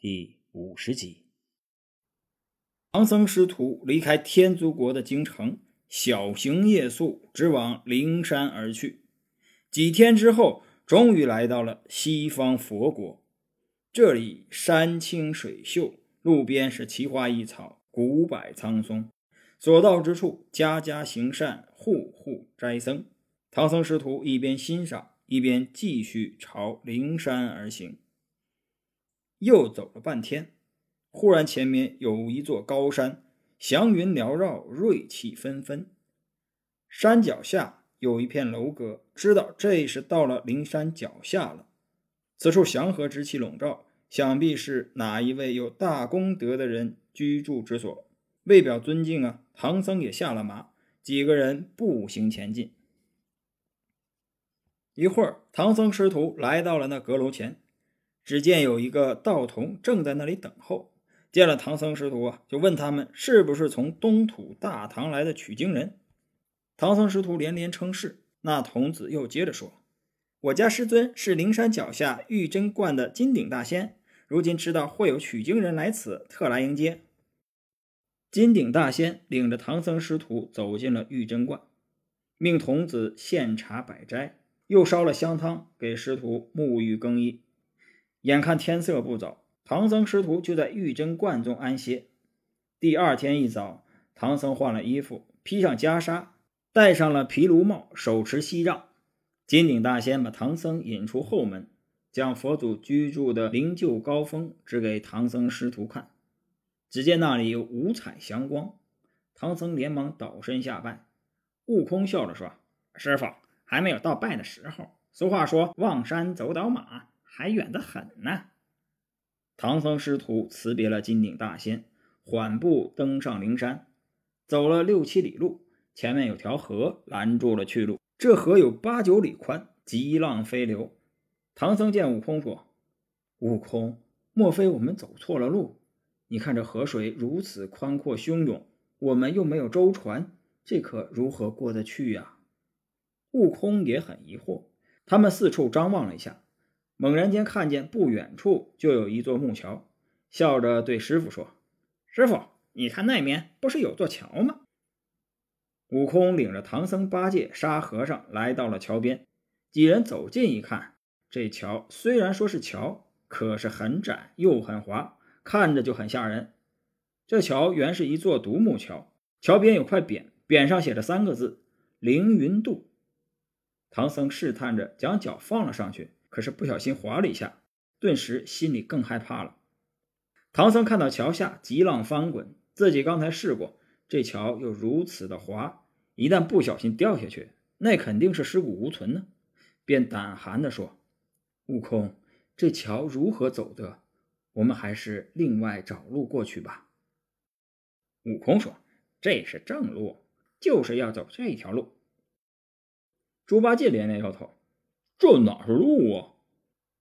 第五十集，唐僧师徒离开天竺国的京城，小行夜宿，直往灵山而去。几天之后，终于来到了西方佛国。这里山清水秀，路边是奇花异草，古柏苍松，所到之处，家家行善，户户斋僧。唐僧师徒一边欣赏，一边继续朝灵山而行。又走了半天，忽然前面有一座高山，祥云缭绕，瑞气纷纷。山脚下有一片楼阁，知道这是到了灵山脚下了。此处祥和之气笼罩，想必是哪一位有大功德的人居住之所。为表尊敬啊，唐僧也下了马，几个人步行前进。一会儿，唐僧师徒来到了那阁楼前。只见有一个道童正在那里等候，见了唐僧师徒啊，就问他们是不是从东土大唐来的取经人。唐僧师徒连连称是。那童子又接着说：“我家师尊是灵山脚下玉真观的金顶大仙，如今知道会有取经人来此，特来迎接。”金顶大仙领着唐僧师徒走进了玉真观，命童子献茶摆斋，又烧了香汤给师徒沐浴更衣。眼看天色不早，唐僧师徒就在玉真观中安歇。第二天一早，唐僧换了衣服，披上袈裟，戴上了毗卢帽，手持锡杖。金顶大仙把唐僧引出后门，将佛祖居住的灵鹫高峰指给唐僧师徒看。只见那里有五彩祥光，唐僧连忙倒身下拜。悟空笑着说：“师傅，还没有到拜的时候。俗话说，望山走倒马。”还远得很呢。唐僧师徒辞别了金顶大仙，缓步登上灵山。走了六七里路，前面有条河拦住了去路。这河有八九里宽，急浪飞流。唐僧见悟空说：“悟空，莫非我们走错了路？你看这河水如此宽阔汹涌，我们又没有舟船，这可如何过得去呀？”悟空也很疑惑。他们四处张望了一下。猛然间看见不远处就有一座木桥，笑着对师傅说：“师傅，你看那面不是有座桥吗？”悟空领着唐僧、八戒、沙和尚来到了桥边，几人走近一看，这桥虽然说是桥，可是很窄又很滑，看着就很吓人。这桥原是一座独木桥，桥边有块匾，匾上写着三个字：“凌云渡”。唐僧试探着将脚放了上去。可是不小心滑了一下，顿时心里更害怕了。唐僧看到桥下急浪翻滚，自己刚才试过，这桥又如此的滑，一旦不小心掉下去，那肯定是尸骨无存呢。便胆寒地说：“悟空，这桥如何走的？我们还是另外找路过去吧。”悟空说：“这是正路，就是要走这条路。”猪八戒连连摇头。这哪是路啊？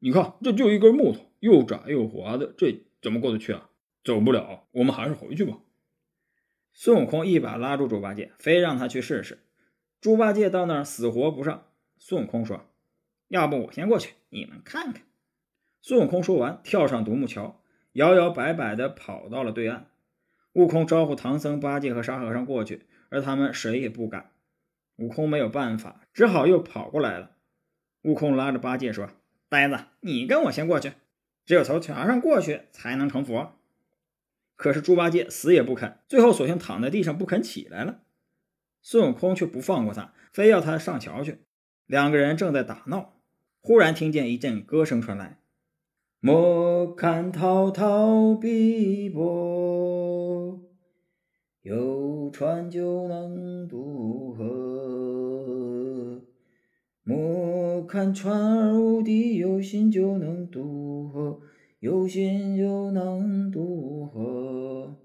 你看，这就一根木头，又窄又滑的，这怎么过得去啊？走不了，我们还是回去吧。孙悟空一把拉住猪八戒，非让他去试试。猪八戒到那儿死活不上。孙悟空说：“要不我先过去，你们看看。”孙悟空说完，跳上独木桥，摇摇摆摆地跑到了对岸。悟空招呼唐僧、八戒和沙和尚过去，而他们谁也不敢。悟空没有办法，只好又跑过来了。悟空拉着八戒说：“呆子，你跟我先过去，只有从桥上过去才能成佛。”可是猪八戒死也不肯，最后索性躺在地上不肯起来了。孙悟空却不放过他，非要他上桥去。两个人正在打闹，忽然听见一阵歌声传来：“莫看滔滔碧波，有船就能渡河。”莫。看船儿无敌，有心就能渡河，有心就能渡河。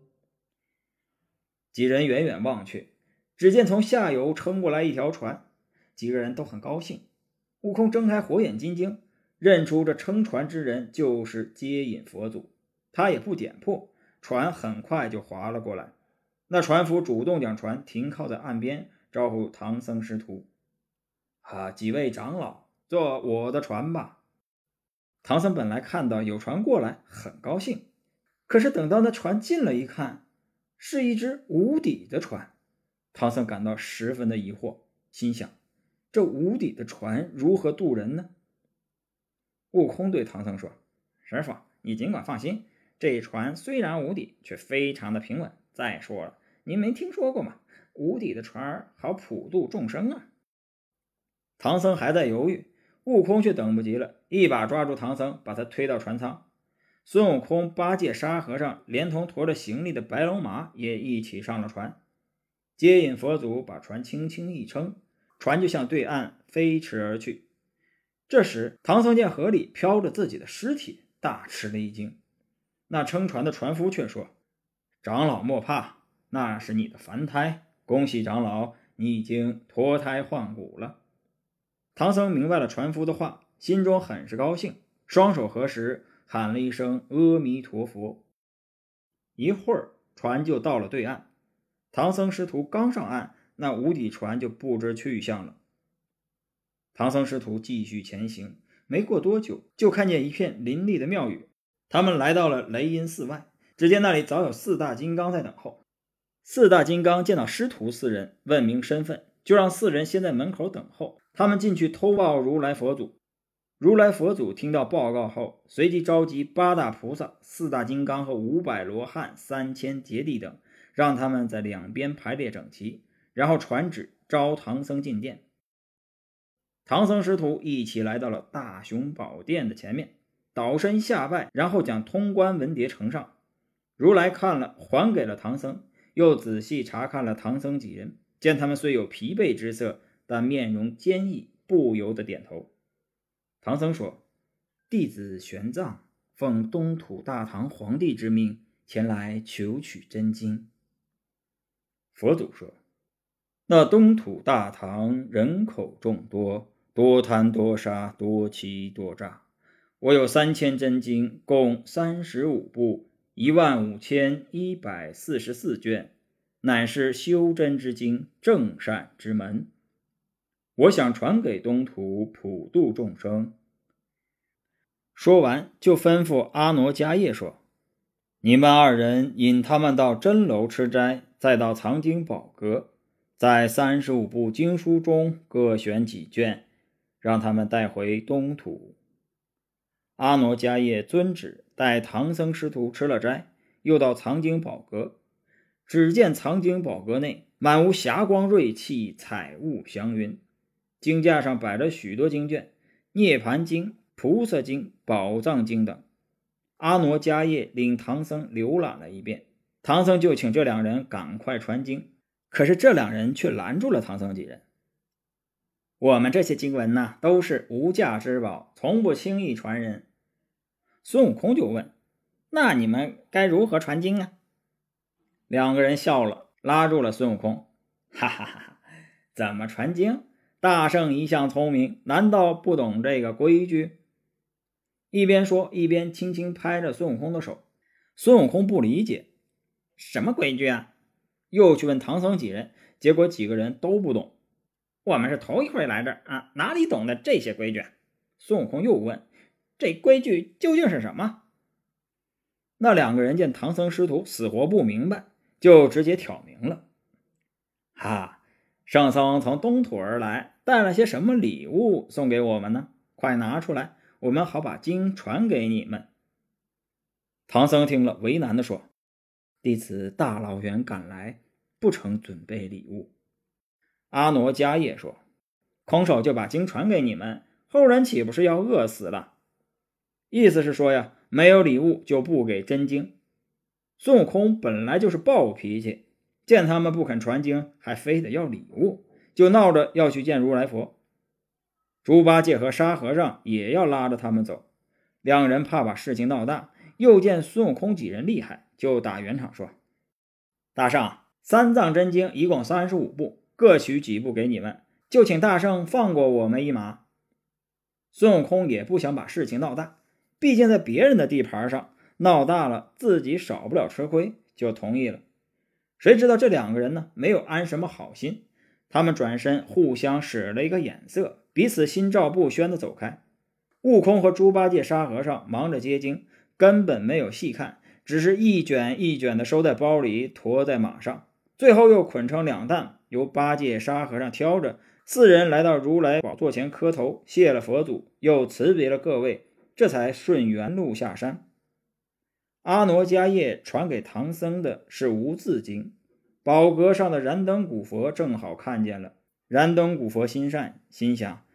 几人远远望去，只见从下游撑过来一条船，几个人都很高兴。悟空睁开火眼金睛，认出这撑船之人就是接引佛祖，他也不点破，船很快就划了过来。那船夫主动将船停靠在岸边，招呼唐僧师徒：“啊，几位长老。”坐我的船吧。唐僧本来看到有船过来，很高兴，可是等到那船近了一看，是一只无底的船。唐僧感到十分的疑惑，心想：这无底的船如何渡人呢？悟空对唐僧说：“师傅，你尽管放心，这船虽然无底，却非常的平稳。再说了，您没听说过吗？无底的船好普度众生啊。”唐僧还在犹豫，悟空却等不及了，一把抓住唐僧，把他推到船舱。孙悟空、八戒、沙和尚连同驮着行李的白龙马也一起上了船，接引佛祖，把船轻轻一撑，船就向对岸飞驰而去。这时，唐僧见河里飘着自己的尸体，大吃了一惊。那撑船的船夫却说：“长老莫怕，那是你的凡胎。恭喜长老，你已经脱胎换骨了。”唐僧明白了船夫的话，心中很是高兴，双手合十，喊了一声“阿弥陀佛”。一会儿，船就到了对岸。唐僧师徒刚上岸，那无底船就不知去向了。唐僧师徒继续前行，没过多久，就看见一片林立的庙宇。他们来到了雷音寺外，只见那里早有四大金刚在等候。四大金刚见到师徒四人，问明身份。就让四人先在门口等候，他们进去偷报如来佛祖。如来佛祖听到报告后，随即召集八大菩萨、四大金刚和五百罗汉、三千劫地等，让他们在两边排列整齐，然后传旨招唐僧进殿。唐僧师徒一起来到了大雄宝殿的前面，倒身下拜，然后将通关文牒呈上。如来看了，还给了唐僧，又仔细查看了唐僧几人。见他们虽有疲惫之色，但面容坚毅，不由得点头。唐僧说：“弟子玄奘奉东土大唐皇帝之命前来求取真经。”佛祖说：“那东土大唐人口众多，多贪多杀，多欺多诈。我有三千真经，共三十五部，一万五千一百四十四卷。”乃是修真之经，正善之门。我想传给东土，普度众生。说完，就吩咐阿傩迦叶说：“你们二人引他们到真楼吃斋，再到藏经宝阁，在三十五部经书中各选几卷，让他们带回东土。”阿傩迦叶遵旨，带唐僧师徒吃了斋，又到藏经宝阁。只见藏经宝阁内满无霞光瑞气，彩雾祥云。经架上摆着许多经卷，《涅盘经》《菩萨经》《宝藏经》等。阿傩迦叶领唐僧浏览了一遍，唐僧就请这两人赶快传经。可是这两人却拦住了唐僧几人：“我们这些经文呢，都是无价之宝，从不轻易传人。”孙悟空就问：“那你们该如何传经啊？”两个人笑了，拉住了孙悟空，哈哈哈哈！怎么传经？大圣一向聪明，难道不懂这个规矩？一边说，一边轻轻拍着孙悟空的手。孙悟空不理解，什么规矩啊？又去问唐僧几人，结果几个人都不懂。我们是头一回来这儿啊，哪里懂得这些规矩？孙悟空又问：“这规矩究竟是什么？”那两个人见唐僧师徒死活不明白。就直接挑明了，哈，圣僧从东土而来，带了些什么礼物送给我们呢？快拿出来，我们好把经传给你们。唐僧听了，为难的说：“弟子大老远赶来，不曾准备礼物。”阿傩迦叶说：“空手就把经传给你们，后人岂不是要饿死了？”意思是说呀，没有礼物就不给真经。孙悟空本来就是暴脾气，见他们不肯传经，还非得要礼物，就闹着要去见如来佛。猪八戒和沙和尚也要拉着他们走，两人怕把事情闹大，又见孙悟空几人厉害，就打圆场说：“大圣，三藏真经一共三十五部，各取几部给你们，就请大圣放过我们一马。”孙悟空也不想把事情闹大，毕竟在别人的地盘上。闹大了，自己少不了吃亏，就同意了。谁知道这两个人呢，没有安什么好心，他们转身互相使了一个眼色，彼此心照不宣的走开。悟空和猪八戒、沙和尚忙着接经，根本没有细看，只是一卷一卷的收在包里，驮在马上，最后又捆成两担，由八戒、沙和尚挑着。四人来到如来宝座前磕头，谢了佛祖，又辞别了各位，这才顺原路下山。阿傩迦叶传给唐僧的是无字经，宝阁上的燃灯古佛正好看见了。燃灯古佛心善，心想：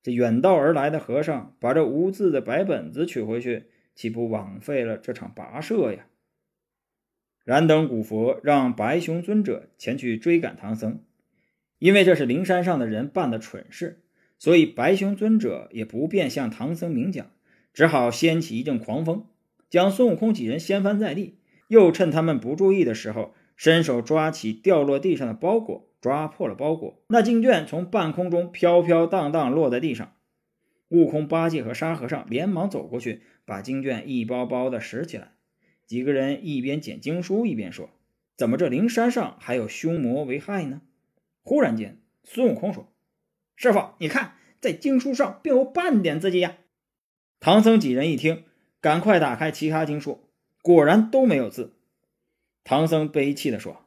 这远道而来的和尚把这无字的白本子取回去，岂不枉费了这场跋涉呀？燃灯古佛让白熊尊者前去追赶唐僧。因为这是灵山上的人办的蠢事，所以白熊尊者也不便向唐僧明讲，只好掀起一阵狂风，将孙悟空几人掀翻在地，又趁他们不注意的时候，伸手抓起掉落地上的包裹，抓破了包裹，那经卷从半空中飘飘荡荡落在地上。悟空、八戒和沙和尚连忙走过去，把经卷一包包的拾起来。几个人一边捡经书，一边说：“怎么这灵山上还有凶魔为害呢？”忽然间，孙悟空说：“师傅，你看，在经书上并无半点字迹呀！”唐僧几人一听，赶快打开其他经书，果然都没有字。唐僧悲泣地说：“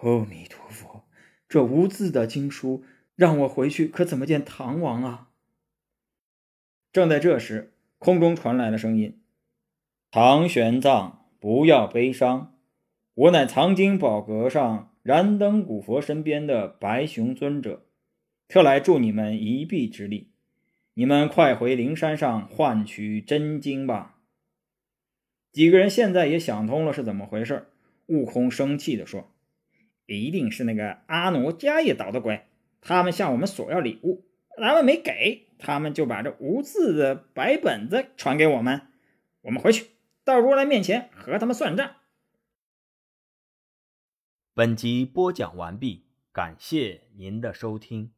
阿弥陀佛，这无字的经书，让我回去可怎么见唐王啊？”正在这时，空中传来了声音：“唐玄奘，不要悲伤，我乃藏经宝阁上。”燃灯古佛身边的白熊尊者，特来助你们一臂之力。你们快回灵山上换取真经吧。几个人现在也想通了是怎么回事。悟空生气地说：“一定是那个阿傩迦叶捣的鬼。他们向我们索要礼物，咱们没给，他们就把这无字的白本子传给我们。我们回去到如来面前和他们算账。”本集播讲完毕，感谢您的收听。